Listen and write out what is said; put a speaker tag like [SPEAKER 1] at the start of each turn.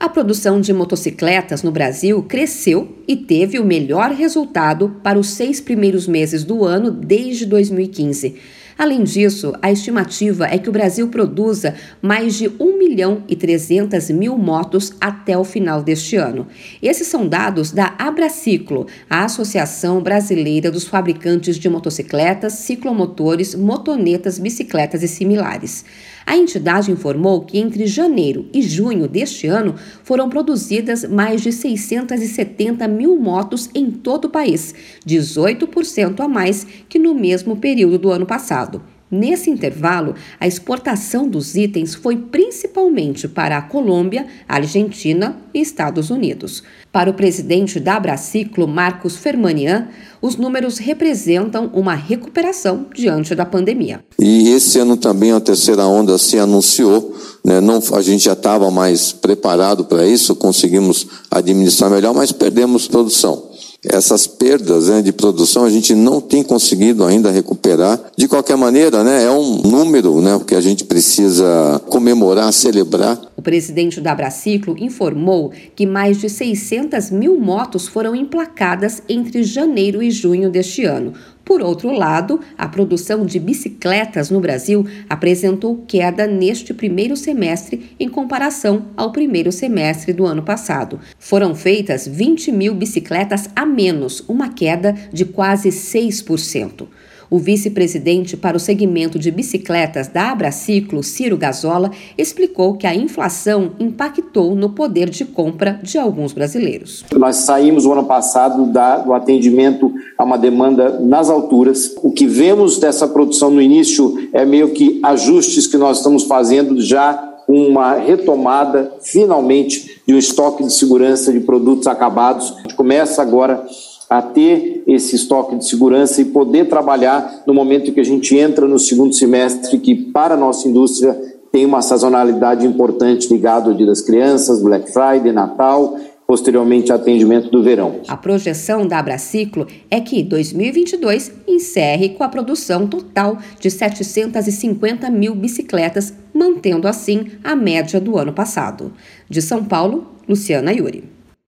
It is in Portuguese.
[SPEAKER 1] A produção de motocicletas no Brasil cresceu e teve o melhor resultado para os seis primeiros meses do ano desde 2015. Além disso, a estimativa é que o Brasil produza mais de 1 milhão e 300 mil motos até o final deste ano. Esses são dados da Abraciclo, a Associação Brasileira dos Fabricantes de Motocicletas, Ciclomotores, Motonetas, Bicicletas e similares. A entidade informou que entre janeiro e junho deste ano foram produzidas mais de 670 mil motos em todo o país, 18% a mais que no mesmo período do ano passado. Nesse intervalo, a exportação dos itens foi principalmente para a Colômbia, Argentina e Estados Unidos. Para o presidente da Abraciclo, Marcos Fermanian, os números representam uma recuperação diante da pandemia.
[SPEAKER 2] E esse ano também a terceira onda se anunciou, né? Não, a gente já estava mais preparado para isso, conseguimos administrar melhor, mas perdemos produção. Essas perdas né, de produção a gente não tem conseguido ainda recuperar. De qualquer maneira, né, é um número né, que a gente precisa comemorar, celebrar.
[SPEAKER 1] O presidente da Braciclo informou que mais de 600 mil motos foram emplacadas entre janeiro e junho deste ano. Por outro lado, a produção de bicicletas no Brasil apresentou queda neste primeiro semestre em comparação ao primeiro semestre do ano passado. Foram feitas 20 mil bicicletas a menos, uma queda de quase 6%. O vice-presidente para o segmento de bicicletas da Abraciclo, Ciro Gazola, explicou que a inflação impactou no poder de compra de alguns brasileiros.
[SPEAKER 3] Nós saímos o ano passado da, do atendimento a uma demanda nas alturas. O que vemos dessa produção no início é meio que ajustes que nós estamos fazendo já uma retomada, finalmente, de um estoque de segurança de produtos acabados. A gente começa agora a ter esse estoque de segurança e poder trabalhar no momento que a gente entra no segundo semestre, que para a nossa indústria tem uma sazonalidade importante ligado ao Dia das Crianças, Black Friday, Natal posteriormente atendimento do verão.
[SPEAKER 1] A projeção da Abraciclo é que 2022 encerre com a produção total de 750 mil bicicletas, mantendo assim a média do ano passado. De São Paulo, Luciana Yuri.